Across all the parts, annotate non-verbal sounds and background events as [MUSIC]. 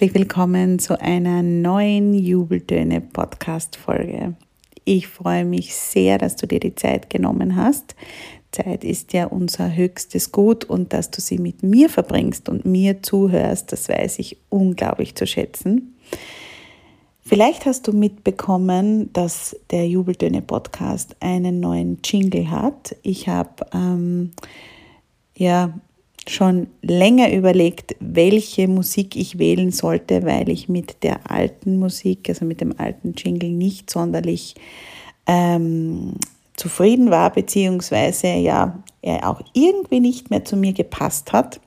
Herzlich willkommen zu einer neuen Jubeltöne Podcast Folge. Ich freue mich sehr, dass du dir die Zeit genommen hast. Zeit ist ja unser höchstes Gut und dass du sie mit mir verbringst und mir zuhörst, das weiß ich unglaublich zu schätzen. Vielleicht hast du mitbekommen, dass der Jubeltöne Podcast einen neuen Jingle hat. Ich habe ähm, ja schon länger überlegt, welche Musik ich wählen sollte, weil ich mit der alten Musik, also mit dem alten Jingle, nicht sonderlich ähm, zufrieden war, beziehungsweise ja, er auch irgendwie nicht mehr zu mir gepasst hat.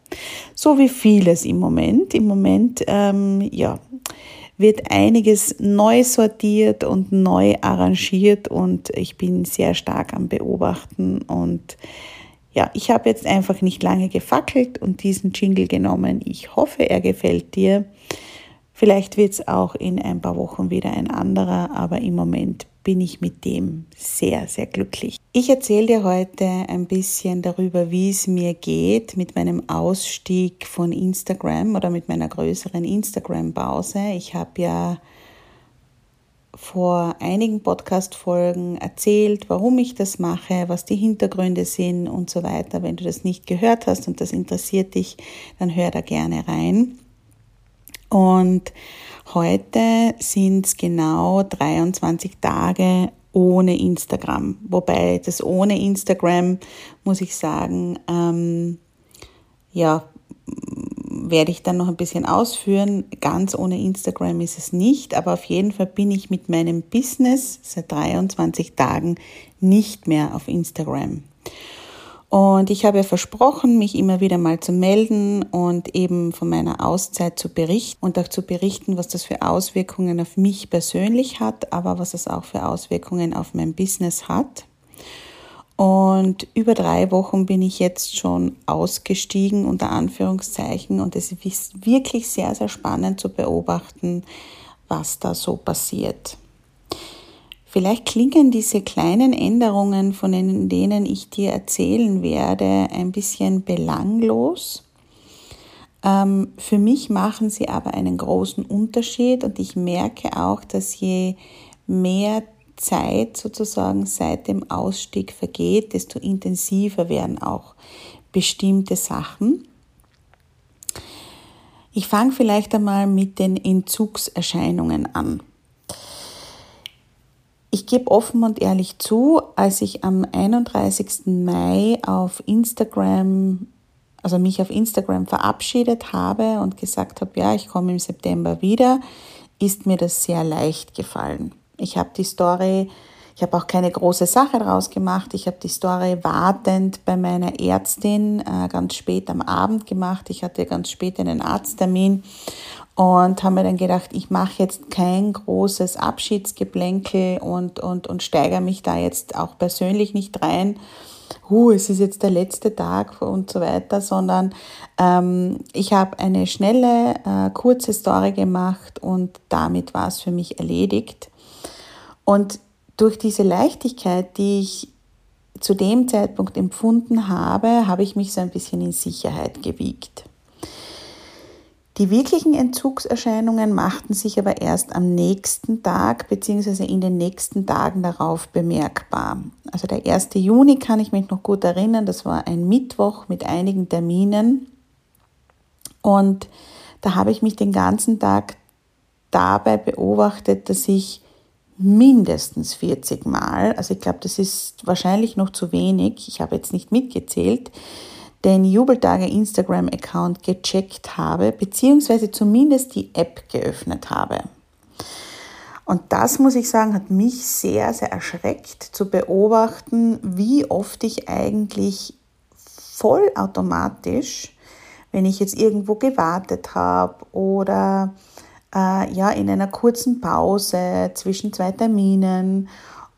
So wie vieles im Moment. Im Moment, ähm, ja, wird einiges neu sortiert und neu arrangiert und ich bin sehr stark am Beobachten und ja, ich habe jetzt einfach nicht lange gefackelt und diesen Jingle genommen. Ich hoffe, er gefällt dir. Vielleicht wird es auch in ein paar Wochen wieder ein anderer, aber im Moment bin ich mit dem sehr, sehr glücklich. Ich erzähle dir heute ein bisschen darüber, wie es mir geht mit meinem Ausstieg von Instagram oder mit meiner größeren Instagram-Pause. Ich habe ja vor einigen Podcast-Folgen erzählt, warum ich das mache, was die Hintergründe sind und so weiter. Wenn du das nicht gehört hast und das interessiert dich, dann hör da gerne rein. Und heute sind es genau 23 Tage ohne Instagram. Wobei das ohne Instagram, muss ich sagen, ähm, ja, werde ich dann noch ein bisschen ausführen. Ganz ohne Instagram ist es nicht, aber auf jeden Fall bin ich mit meinem Business seit 23 Tagen nicht mehr auf Instagram. Und ich habe versprochen, mich immer wieder mal zu melden und eben von meiner Auszeit zu berichten und auch zu berichten, was das für Auswirkungen auf mich persönlich hat, aber was es auch für Auswirkungen auf mein Business hat. Und über drei Wochen bin ich jetzt schon ausgestiegen, unter Anführungszeichen. Und es ist wirklich sehr, sehr spannend zu beobachten, was da so passiert. Vielleicht klingen diese kleinen Änderungen, von denen ich dir erzählen werde, ein bisschen belanglos. Ähm, für mich machen sie aber einen großen Unterschied und ich merke auch, dass je mehr Zeit sozusagen seit dem Ausstieg vergeht, desto intensiver werden auch bestimmte Sachen. Ich fange vielleicht einmal mit den Entzugserscheinungen an. Ich gebe offen und ehrlich zu, als ich am 31. Mai auf Instagram, also mich auf Instagram verabschiedet habe und gesagt habe, ja, ich komme im September wieder, ist mir das sehr leicht gefallen. Ich habe die Story, ich habe auch keine große Sache daraus gemacht. Ich habe die Story wartend bei meiner Ärztin äh, ganz spät am Abend gemacht. Ich hatte ganz spät einen Arzttermin und habe mir dann gedacht, ich mache jetzt kein großes Abschiedsgeplänkel und, und, und steigere mich da jetzt auch persönlich nicht rein. Huh, es ist jetzt der letzte Tag und so weiter, sondern ähm, ich habe eine schnelle, äh, kurze Story gemacht und damit war es für mich erledigt. Und durch diese Leichtigkeit, die ich zu dem Zeitpunkt empfunden habe, habe ich mich so ein bisschen in Sicherheit gewiegt. Die wirklichen Entzugserscheinungen machten sich aber erst am nächsten Tag bzw. in den nächsten Tagen darauf bemerkbar. Also der 1. Juni kann ich mich noch gut erinnern, das war ein Mittwoch mit einigen Terminen und da habe ich mich den ganzen Tag dabei beobachtet, dass ich mindestens 40 Mal, also ich glaube, das ist wahrscheinlich noch zu wenig, ich habe jetzt nicht mitgezählt, den Jubeltage Instagram-Account gecheckt habe, beziehungsweise zumindest die App geöffnet habe. Und das, muss ich sagen, hat mich sehr, sehr erschreckt zu beobachten, wie oft ich eigentlich vollautomatisch, wenn ich jetzt irgendwo gewartet habe oder äh, ja in einer kurzen Pause zwischen zwei Terminen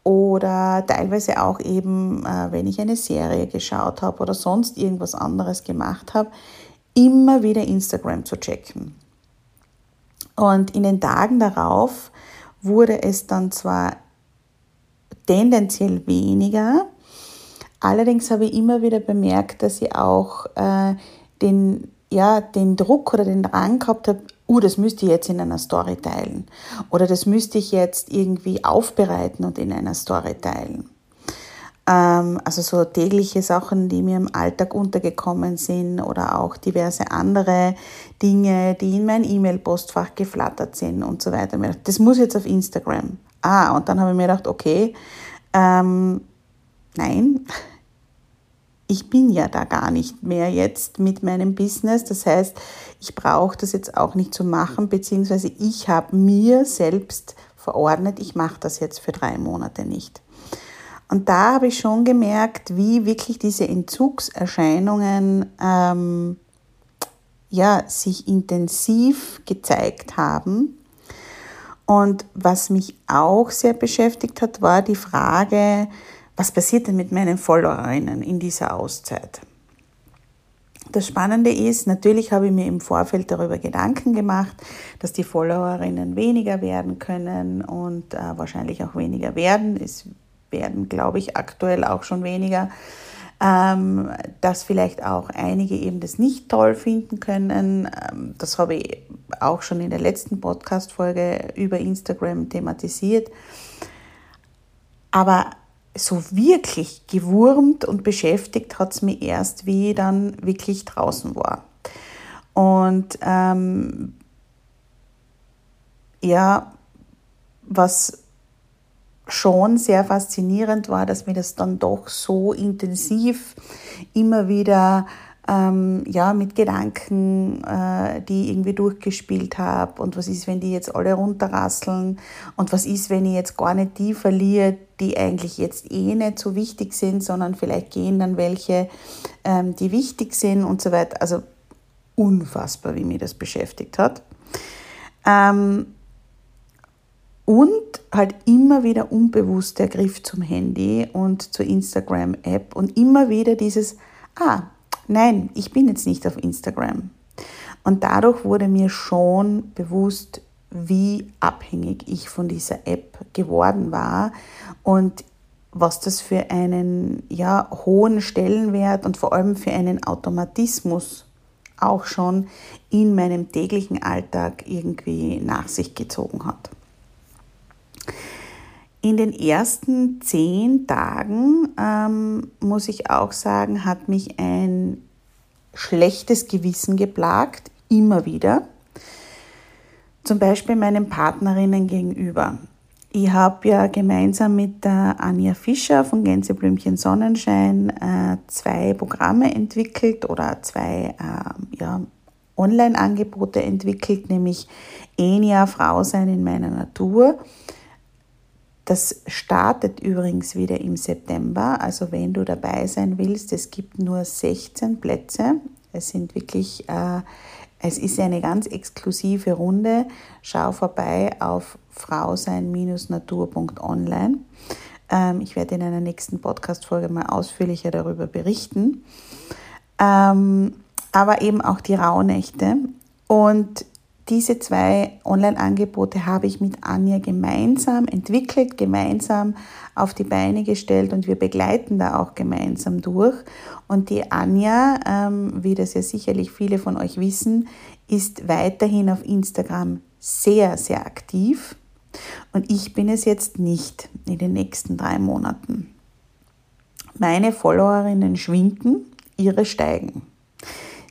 oder teilweise auch eben, äh, wenn ich eine Serie geschaut habe oder sonst irgendwas anderes gemacht habe, immer wieder Instagram zu checken. Und in den Tagen darauf wurde es dann zwar tendenziell weniger, allerdings habe ich immer wieder bemerkt, dass ich auch äh, den, ja, den Druck oder den Drang gehabt habe, uh, das müsste ich jetzt in einer Story teilen oder das müsste ich jetzt irgendwie aufbereiten und in einer Story teilen. Ähm, also so tägliche Sachen, die mir im Alltag untergekommen sind oder auch diverse andere Dinge, die in mein E-Mail-Postfach geflattert sind und so weiter. Das muss jetzt auf Instagram. Ah, und dann habe ich mir gedacht, okay, ähm, nein, ich bin ja da gar nicht mehr jetzt mit meinem Business. Das heißt, ich brauche das jetzt auch nicht zu machen, beziehungsweise ich habe mir selbst verordnet, ich mache das jetzt für drei Monate nicht. Und da habe ich schon gemerkt, wie wirklich diese Entzugserscheinungen ähm, ja, sich intensiv gezeigt haben. Und was mich auch sehr beschäftigt hat, war die Frage, was passiert denn mit meinen Followerinnen in dieser Auszeit? Das Spannende ist, natürlich habe ich mir im Vorfeld darüber Gedanken gemacht, dass die Followerinnen weniger werden können und äh, wahrscheinlich auch weniger werden. Es werden, glaube ich, aktuell auch schon weniger. Ähm, dass vielleicht auch einige eben das nicht toll finden können. Ähm, das habe ich auch schon in der letzten Podcast-Folge über Instagram thematisiert. Aber so wirklich gewurmt und beschäftigt hat es mich erst, wie ich dann wirklich draußen war. Und ähm, ja, was schon sehr faszinierend war, dass mir das dann doch so intensiv immer wieder ähm, ja, mit Gedanken, äh, die ich irgendwie durchgespielt habe. Und was ist, wenn die jetzt alle runterrasseln? Und was ist, wenn ich jetzt gar nicht die verliere, die eigentlich jetzt eh nicht so wichtig sind, sondern vielleicht gehen dann welche, ähm, die wichtig sind und so weiter. Also unfassbar, wie mich das beschäftigt hat. Ähm, und halt immer wieder unbewusst der Griff zum Handy und zur Instagram-App und immer wieder dieses, ah, nein, ich bin jetzt nicht auf Instagram. Und dadurch wurde mir schon bewusst, wie abhängig ich von dieser App geworden war und was das für einen ja, hohen Stellenwert und vor allem für einen Automatismus auch schon in meinem täglichen Alltag irgendwie nach sich gezogen hat. In den ersten zehn Tagen, ähm, muss ich auch sagen, hat mich ein schlechtes Gewissen geplagt, immer wieder. Zum Beispiel meinen Partnerinnen gegenüber. Ich habe ja gemeinsam mit der Anja Fischer von Gänseblümchen Sonnenschein äh, zwei Programme entwickelt oder zwei äh, ja, Online-Angebote entwickelt, nämlich Enia Frau sein in meiner Natur das startet übrigens wieder im September. Also wenn du dabei sein willst, es gibt nur 16 Plätze. Es sind wirklich, äh, es ist eine ganz exklusive Runde. Schau vorbei auf frausein-natur.online. Ähm, ich werde in einer nächsten Podcast-Folge mal ausführlicher darüber berichten. Ähm, aber eben auch die Rauhnächte. Und diese zwei Online-Angebote habe ich mit Anja gemeinsam entwickelt, gemeinsam auf die Beine gestellt und wir begleiten da auch gemeinsam durch. Und die Anja, ähm, wie das ja sicherlich viele von euch wissen, ist weiterhin auf Instagram sehr, sehr aktiv. Und ich bin es jetzt nicht in den nächsten drei Monaten. Meine Followerinnen schwinden, ihre steigen.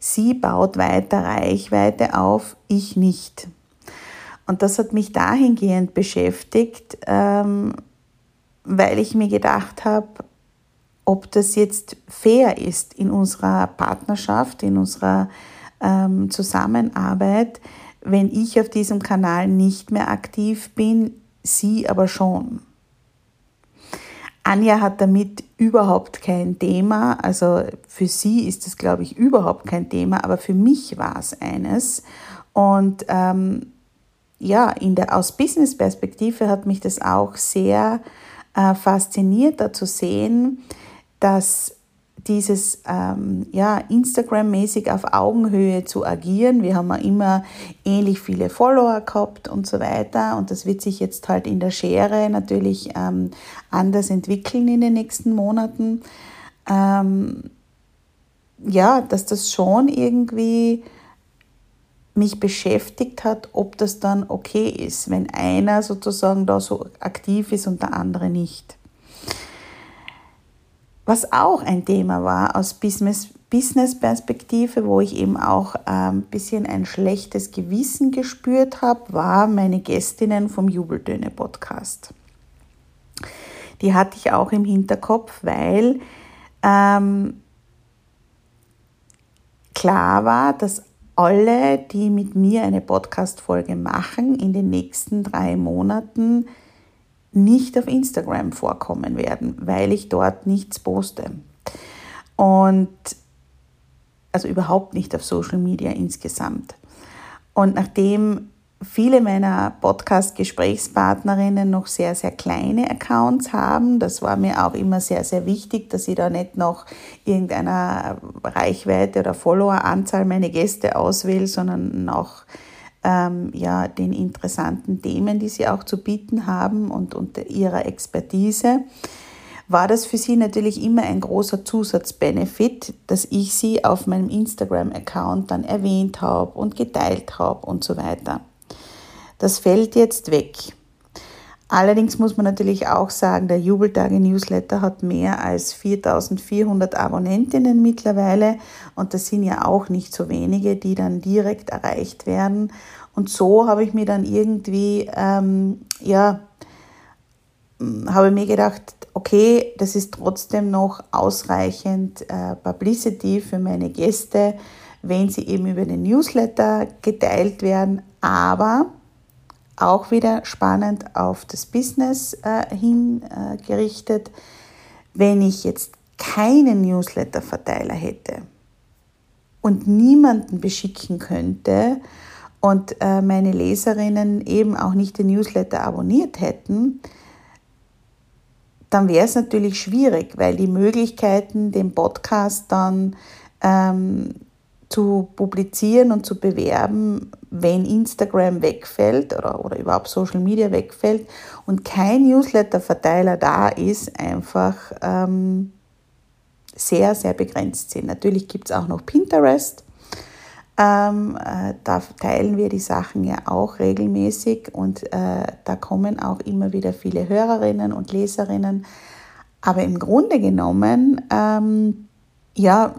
Sie baut weiter Reichweite auf, ich nicht. Und das hat mich dahingehend beschäftigt, ähm, weil ich mir gedacht habe, ob das jetzt fair ist in unserer Partnerschaft, in unserer ähm, Zusammenarbeit, wenn ich auf diesem Kanal nicht mehr aktiv bin, sie aber schon. Anja hat damit überhaupt kein Thema. Also für sie ist es, glaube ich, überhaupt kein Thema, aber für mich war es eines. Und ähm, ja, in der, aus Business-Perspektive hat mich das auch sehr äh, fasziniert, da zu sehen, dass dieses ähm, ja, Instagram-mäßig auf Augenhöhe zu agieren. Wir haben ja immer ähnlich viele Follower gehabt und so weiter. Und das wird sich jetzt halt in der Schere natürlich ähm, anders entwickeln in den nächsten Monaten. Ähm, ja, dass das schon irgendwie mich beschäftigt hat, ob das dann okay ist, wenn einer sozusagen da so aktiv ist und der andere nicht. Was auch ein Thema war aus Business-Perspektive, wo ich eben auch ein ähm, bisschen ein schlechtes Gewissen gespürt habe, war meine Gästinnen vom Jubeltöne-Podcast. Die hatte ich auch im Hinterkopf, weil ähm, klar war, dass alle, die mit mir eine Podcast-Folge machen, in den nächsten drei Monaten nicht auf Instagram vorkommen werden, weil ich dort nichts poste. Und also überhaupt nicht auf Social Media insgesamt. Und nachdem viele meiner Podcast-Gesprächspartnerinnen noch sehr, sehr kleine Accounts haben, das war mir auch immer sehr, sehr wichtig, dass ich da nicht noch irgendeiner Reichweite oder Followeranzahl meine Gäste auswähle, sondern noch ähm, ja, den interessanten Themen, die sie auch zu bieten haben und, und ihrer Expertise, war das für sie natürlich immer ein großer Zusatzbenefit, dass ich sie auf meinem Instagram-Account dann erwähnt habe und geteilt habe und so weiter. Das fällt jetzt weg. Allerdings muss man natürlich auch sagen, der Jubeltage-Newsletter hat mehr als 4400 Abonnentinnen mittlerweile und das sind ja auch nicht so wenige, die dann direkt erreicht werden. Und so habe ich mir dann irgendwie, ähm, ja, habe mir gedacht, okay, das ist trotzdem noch ausreichend äh, Publicity für meine Gäste, wenn sie eben über den Newsletter geteilt werden, aber auch wieder spannend auf das Business äh, hingerichtet. Äh, Wenn ich jetzt keinen Newsletter-Verteiler hätte und niemanden beschicken könnte und äh, meine Leserinnen eben auch nicht den Newsletter abonniert hätten, dann wäre es natürlich schwierig, weil die Möglichkeiten, den Podcast dann ähm, zu publizieren und zu bewerben, wenn Instagram wegfällt oder, oder überhaupt Social Media wegfällt und kein Newsletter-Verteiler da ist, einfach ähm, sehr, sehr begrenzt sind. Natürlich gibt es auch noch Pinterest. Ähm, äh, da teilen wir die Sachen ja auch regelmäßig und äh, da kommen auch immer wieder viele Hörerinnen und Leserinnen. Aber im Grunde genommen, ähm, ja,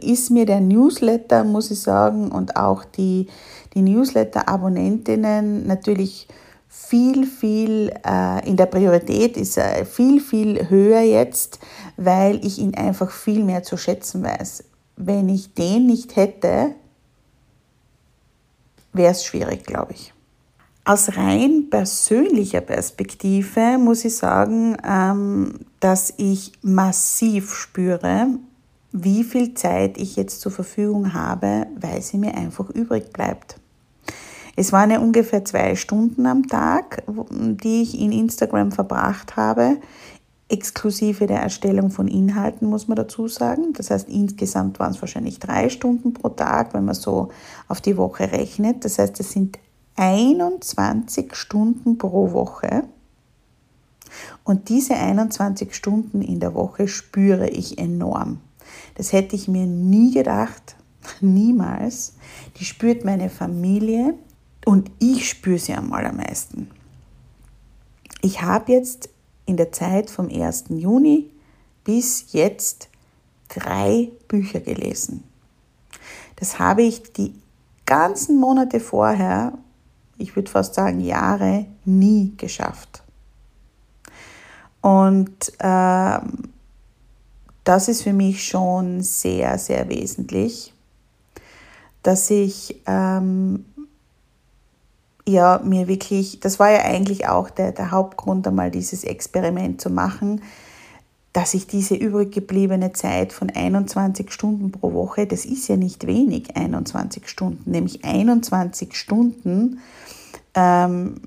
ist mir der Newsletter, muss ich sagen, und auch die, die Newsletter-Abonnentinnen natürlich viel, viel äh, in der Priorität ist er viel, viel höher jetzt, weil ich ihn einfach viel mehr zu schätzen weiß. Wenn ich den nicht hätte, wäre es schwierig, glaube ich. Aus rein persönlicher Perspektive muss ich sagen, ähm, dass ich massiv spüre, wie viel Zeit ich jetzt zur Verfügung habe, weil sie mir einfach übrig bleibt. Es waren ja ungefähr zwei Stunden am Tag, die ich in Instagram verbracht habe. exklusive der Erstellung von Inhalten, muss man dazu sagen. Das heißt, insgesamt waren es wahrscheinlich drei Stunden pro Tag, wenn man so auf die Woche rechnet. Das heißt, es sind 21 Stunden pro Woche. Und diese 21 Stunden in der Woche spüre ich enorm. Das hätte ich mir nie gedacht, niemals. Die spürt meine Familie und ich spüre sie am allermeisten. Ich habe jetzt in der Zeit vom 1. Juni bis jetzt drei Bücher gelesen. Das habe ich die ganzen Monate vorher, ich würde fast sagen Jahre, nie geschafft. Und ähm, das ist für mich schon sehr, sehr wesentlich, dass ich ähm, ja mir wirklich, das war ja eigentlich auch der, der Hauptgrund, einmal dieses Experiment zu machen, dass ich diese übrig gebliebene Zeit von 21 Stunden pro Woche, das ist ja nicht wenig, 21 Stunden, nämlich 21 Stunden, ähm,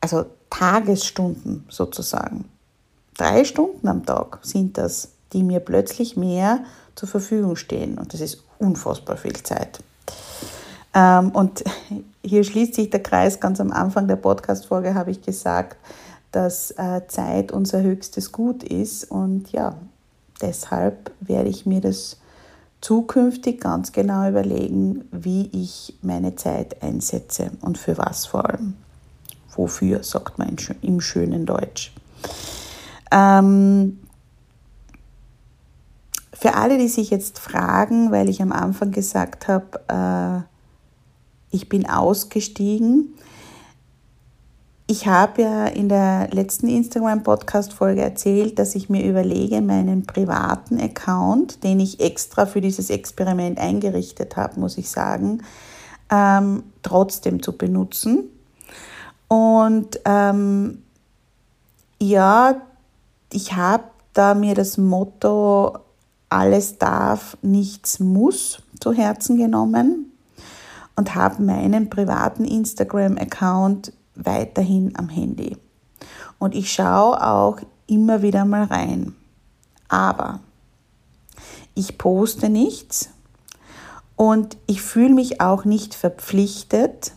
also Tagesstunden sozusagen. Drei Stunden am Tag sind das, die mir plötzlich mehr zur Verfügung stehen. Und das ist unfassbar viel Zeit. Ähm, und [LAUGHS] hier schließt sich der Kreis. Ganz am Anfang der Podcast-Folge habe ich gesagt, dass äh, Zeit unser höchstes Gut ist. Und ja, deshalb werde ich mir das zukünftig ganz genau überlegen, wie ich meine Zeit einsetze und für was vor allem. Wofür, sagt man im schönen Deutsch. Ähm, für alle, die sich jetzt fragen, weil ich am Anfang gesagt habe, äh, ich bin ausgestiegen. Ich habe ja in der letzten Instagram-Podcast-Folge erzählt, dass ich mir überlege, meinen privaten Account, den ich extra für dieses Experiment eingerichtet habe, muss ich sagen, ähm, trotzdem zu benutzen. Und ähm, ja, ich habe da mir das Motto alles darf, nichts muss zu Herzen genommen und habe meinen privaten Instagram-Account weiterhin am Handy. Und ich schaue auch immer wieder mal rein. Aber ich poste nichts und ich fühle mich auch nicht verpflichtet,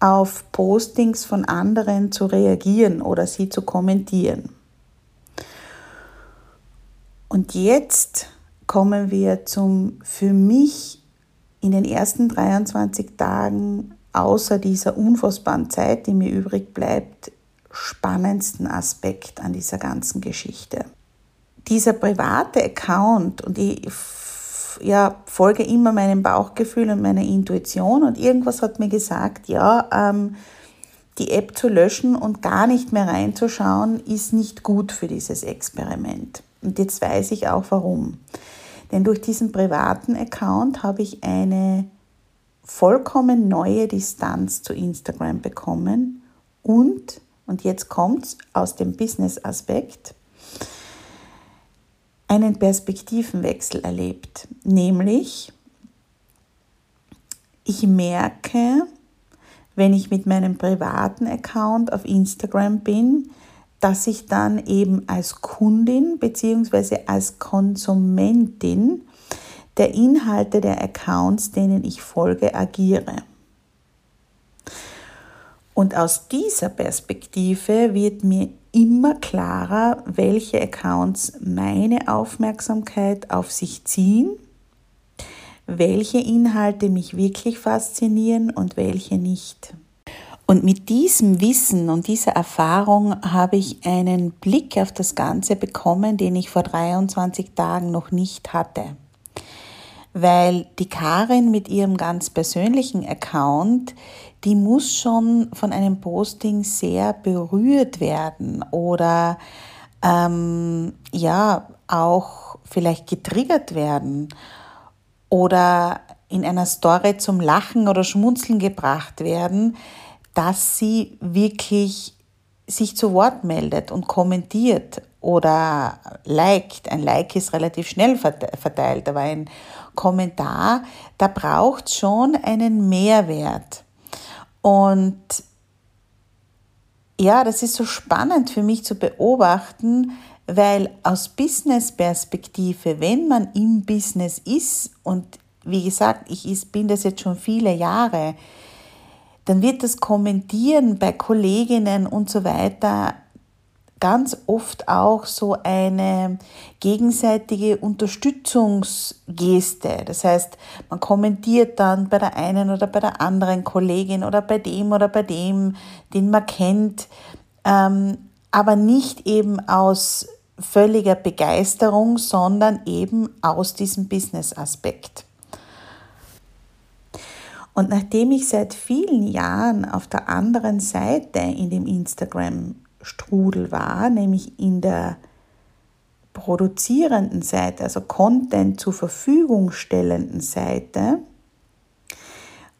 auf Postings von anderen zu reagieren oder sie zu kommentieren. Und jetzt kommen wir zum für mich in den ersten 23 Tagen außer dieser unfassbaren Zeit, die mir übrig bleibt, spannendsten Aspekt an dieser ganzen Geschichte. Dieser private Account und ich ja, folge immer meinem Bauchgefühl und meiner Intuition und irgendwas hat mir gesagt, ja, ähm, die App zu löschen und gar nicht mehr reinzuschauen, ist nicht gut für dieses Experiment. Und jetzt weiß ich auch warum. Denn durch diesen privaten Account habe ich eine vollkommen neue Distanz zu Instagram bekommen und, und jetzt es aus dem Business-Aspekt, einen Perspektivenwechsel erlebt. Nämlich, ich merke, wenn ich mit meinem privaten Account auf Instagram bin, dass ich dann eben als Kundin bzw. als Konsumentin der Inhalte der Accounts, denen ich folge, agiere. Und aus dieser Perspektive wird mir immer klarer, welche Accounts meine Aufmerksamkeit auf sich ziehen, welche Inhalte mich wirklich faszinieren und welche nicht. Und mit diesem Wissen und dieser Erfahrung habe ich einen Blick auf das Ganze bekommen, den ich vor 23 Tagen noch nicht hatte. Weil die Karin mit ihrem ganz persönlichen Account, die muss schon von einem Posting sehr berührt werden oder ähm, ja auch vielleicht getriggert werden oder in einer Story zum Lachen oder Schmunzeln gebracht werden, dass sie wirklich sich zu Wort meldet und kommentiert oder liked. Ein Like ist relativ schnell verteilt, aber ein Kommentar, da braucht schon einen Mehrwert. Und ja, das ist so spannend für mich zu beobachten, weil aus Business-Perspektive, wenn man im Business ist und wie gesagt, ich bin das jetzt schon viele Jahre, dann wird das Kommentieren bei Kolleginnen und so weiter ganz oft auch so eine gegenseitige Unterstützungsgeste. Das heißt, man kommentiert dann bei der einen oder bei der anderen Kollegin oder bei dem oder bei dem, den man kennt, ähm, aber nicht eben aus völliger Begeisterung, sondern eben aus diesem Business-Aspekt. Und nachdem ich seit vielen Jahren auf der anderen Seite in dem Instagram Strudel war, nämlich in der produzierenden Seite, also Content zur Verfügung stellenden Seite,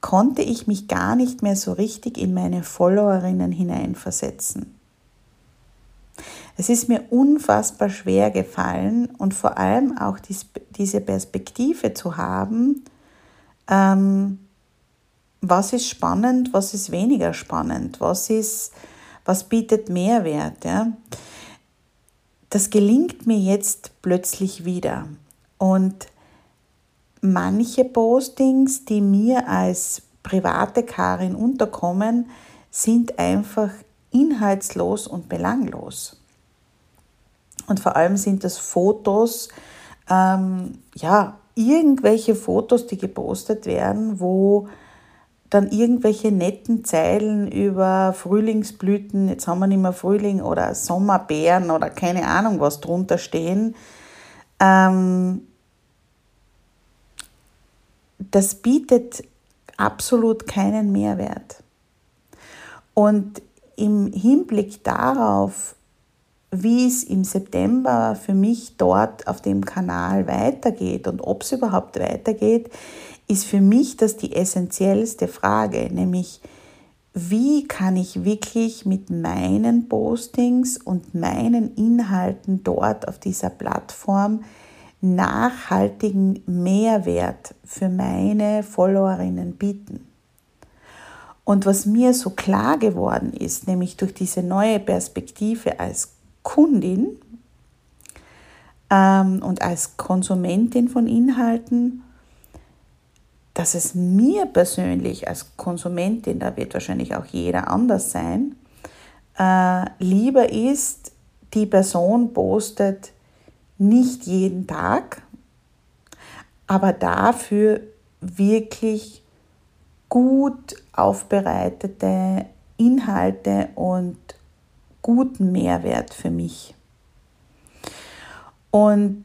konnte ich mich gar nicht mehr so richtig in meine Followerinnen hineinversetzen. Es ist mir unfassbar schwer gefallen und vor allem auch diese Perspektive zu haben, ähm, was ist spannend, was ist weniger spannend, was ist was bietet Mehrwert. Ja? Das gelingt mir jetzt plötzlich wieder. Und manche Postings, die mir als private Karin unterkommen, sind einfach inhaltslos und belanglos. Und vor allem sind das Fotos, ähm, ja, irgendwelche Fotos, die gepostet werden, wo dann irgendwelche netten Zeilen über Frühlingsblüten, jetzt haben wir nicht mehr Frühling oder Sommerbeeren oder keine Ahnung was drunter stehen. Ähm, das bietet absolut keinen Mehrwert. Und im Hinblick darauf, wie es im September für mich dort auf dem Kanal weitergeht und ob es überhaupt weitergeht, ist für mich das die essentiellste Frage, nämlich wie kann ich wirklich mit meinen Postings und meinen Inhalten dort auf dieser Plattform nachhaltigen Mehrwert für meine Followerinnen bieten. Und was mir so klar geworden ist, nämlich durch diese neue Perspektive als Kundin ähm, und als Konsumentin von Inhalten dass es mir persönlich als Konsumentin, da wird wahrscheinlich auch jeder anders sein, äh, lieber ist, die Person postet nicht jeden Tag, aber dafür wirklich gut aufbereitete Inhalte und guten Mehrwert für mich. Und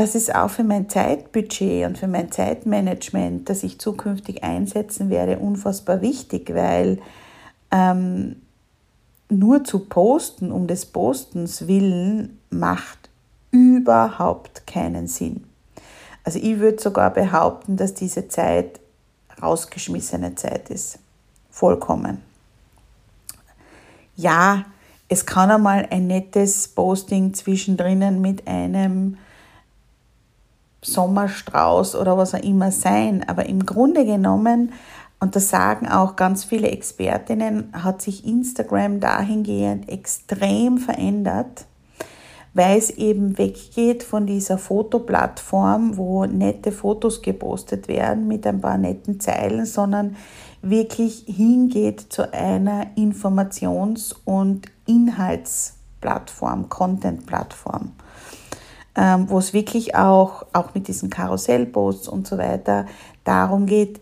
das ist auch für mein Zeitbudget und für mein Zeitmanagement, das ich zukünftig einsetzen werde, unfassbar wichtig, weil ähm, nur zu posten um des Postens willen macht überhaupt keinen Sinn. Also ich würde sogar behaupten, dass diese Zeit rausgeschmissene Zeit ist. Vollkommen. Ja, es kann einmal ein nettes Posting zwischendrin mit einem Sommerstrauß oder was auch immer sein. Aber im Grunde genommen, und das sagen auch ganz viele Expertinnen, hat sich Instagram dahingehend extrem verändert, weil es eben weggeht von dieser Fotoplattform, wo nette Fotos gepostet werden mit ein paar netten Zeilen, sondern wirklich hingeht zu einer Informations- und Inhaltsplattform, Content-Plattform ähm, wo es wirklich auch, auch mit diesen Karussellposts und so weiter darum geht,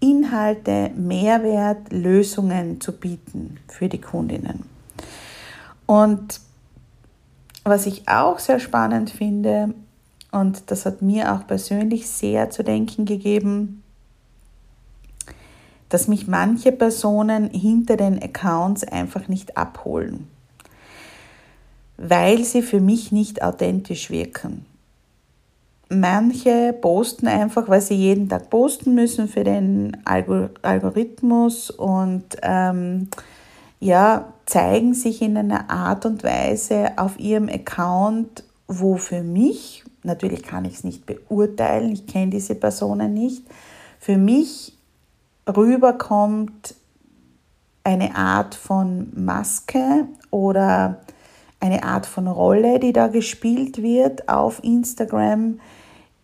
Inhalte, Mehrwert, Lösungen zu bieten für die Kundinnen. Und was ich auch sehr spannend finde, und das hat mir auch persönlich sehr zu denken gegeben, dass mich manche Personen hinter den Accounts einfach nicht abholen weil sie für mich nicht authentisch wirken. Manche posten einfach, weil sie jeden Tag posten müssen für den Algorithmus und ähm, ja, zeigen sich in einer Art und Weise auf ihrem Account, wo für mich, natürlich kann ich es nicht beurteilen, ich kenne diese Personen nicht, für mich rüberkommt, eine Art von Maske oder eine Art von Rolle, die da gespielt wird auf Instagram,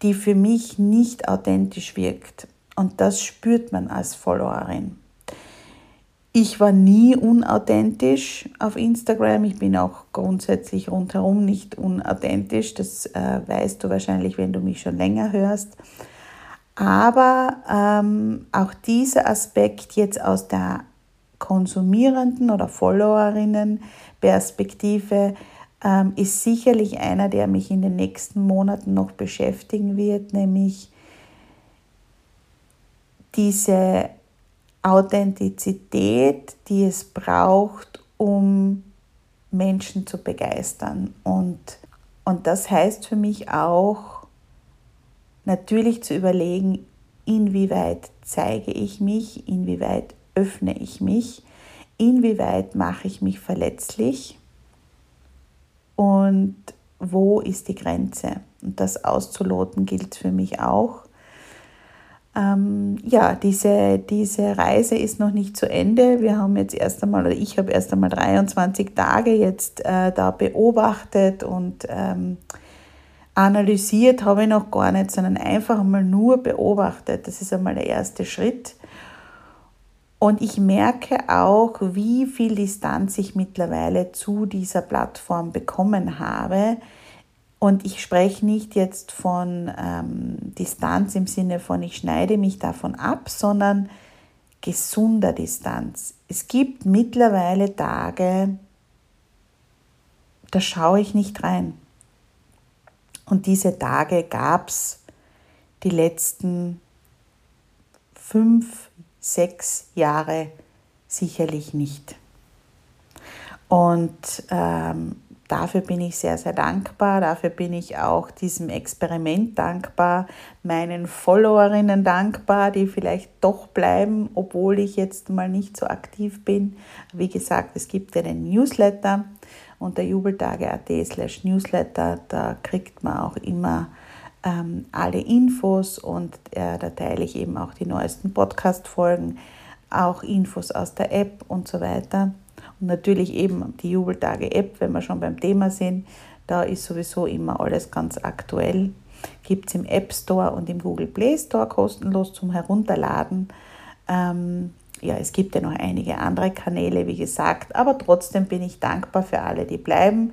die für mich nicht authentisch wirkt. Und das spürt man als Followerin. Ich war nie unauthentisch auf Instagram. Ich bin auch grundsätzlich rundherum nicht unauthentisch. Das äh, weißt du wahrscheinlich, wenn du mich schon länger hörst. Aber ähm, auch dieser Aspekt jetzt aus der konsumierenden oder Followerinnen Perspektive ähm, ist sicherlich einer, der mich in den nächsten Monaten noch beschäftigen wird, nämlich diese Authentizität, die es braucht, um Menschen zu begeistern. Und, und das heißt für mich auch, natürlich zu überlegen, inwieweit zeige ich mich, inwieweit öffne ich mich, inwieweit mache ich mich verletzlich und wo ist die Grenze. Und das auszuloten gilt für mich auch. Ähm, ja, diese, diese Reise ist noch nicht zu Ende. Wir haben jetzt erst einmal, oder ich habe erst einmal 23 Tage jetzt äh, da beobachtet und ähm, analysiert habe ich noch gar nicht, sondern einfach mal nur beobachtet. Das ist einmal der erste Schritt. Und ich merke auch, wie viel Distanz ich mittlerweile zu dieser Plattform bekommen habe. Und ich spreche nicht jetzt von ähm, Distanz im Sinne von, ich schneide mich davon ab, sondern gesunder Distanz. Es gibt mittlerweile Tage, da schaue ich nicht rein. Und diese Tage gab es die letzten fünf sechs Jahre sicherlich nicht. Und ähm, dafür bin ich sehr, sehr dankbar. Dafür bin ich auch diesem Experiment dankbar, meinen Followerinnen dankbar, die vielleicht doch bleiben, obwohl ich jetzt mal nicht so aktiv bin. Wie gesagt, es gibt einen Newsletter unter jubeltage.at slash Newsletter. Da kriegt man auch immer ähm, alle Infos und äh, da teile ich eben auch die neuesten Podcast-Folgen, auch Infos aus der App und so weiter. Und natürlich eben die Jubeltage-App, wenn wir schon beim Thema sind, da ist sowieso immer alles ganz aktuell. Gibt es im App Store und im Google Play Store kostenlos zum Herunterladen. Ähm, ja, es gibt ja noch einige andere Kanäle, wie gesagt, aber trotzdem bin ich dankbar für alle, die bleiben.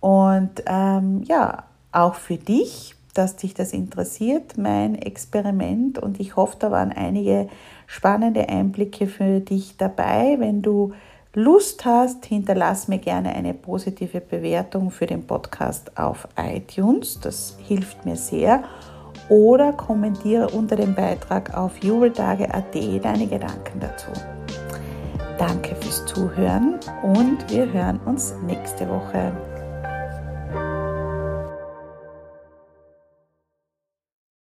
Und ähm, ja, auch für dich dass dich das interessiert, mein Experiment. Und ich hoffe, da waren einige spannende Einblicke für dich dabei. Wenn du Lust hast, hinterlass mir gerne eine positive Bewertung für den Podcast auf iTunes. Das hilft mir sehr. Oder kommentiere unter dem Beitrag auf jubeltage.at deine Gedanken dazu. Danke fürs Zuhören und wir hören uns nächste Woche.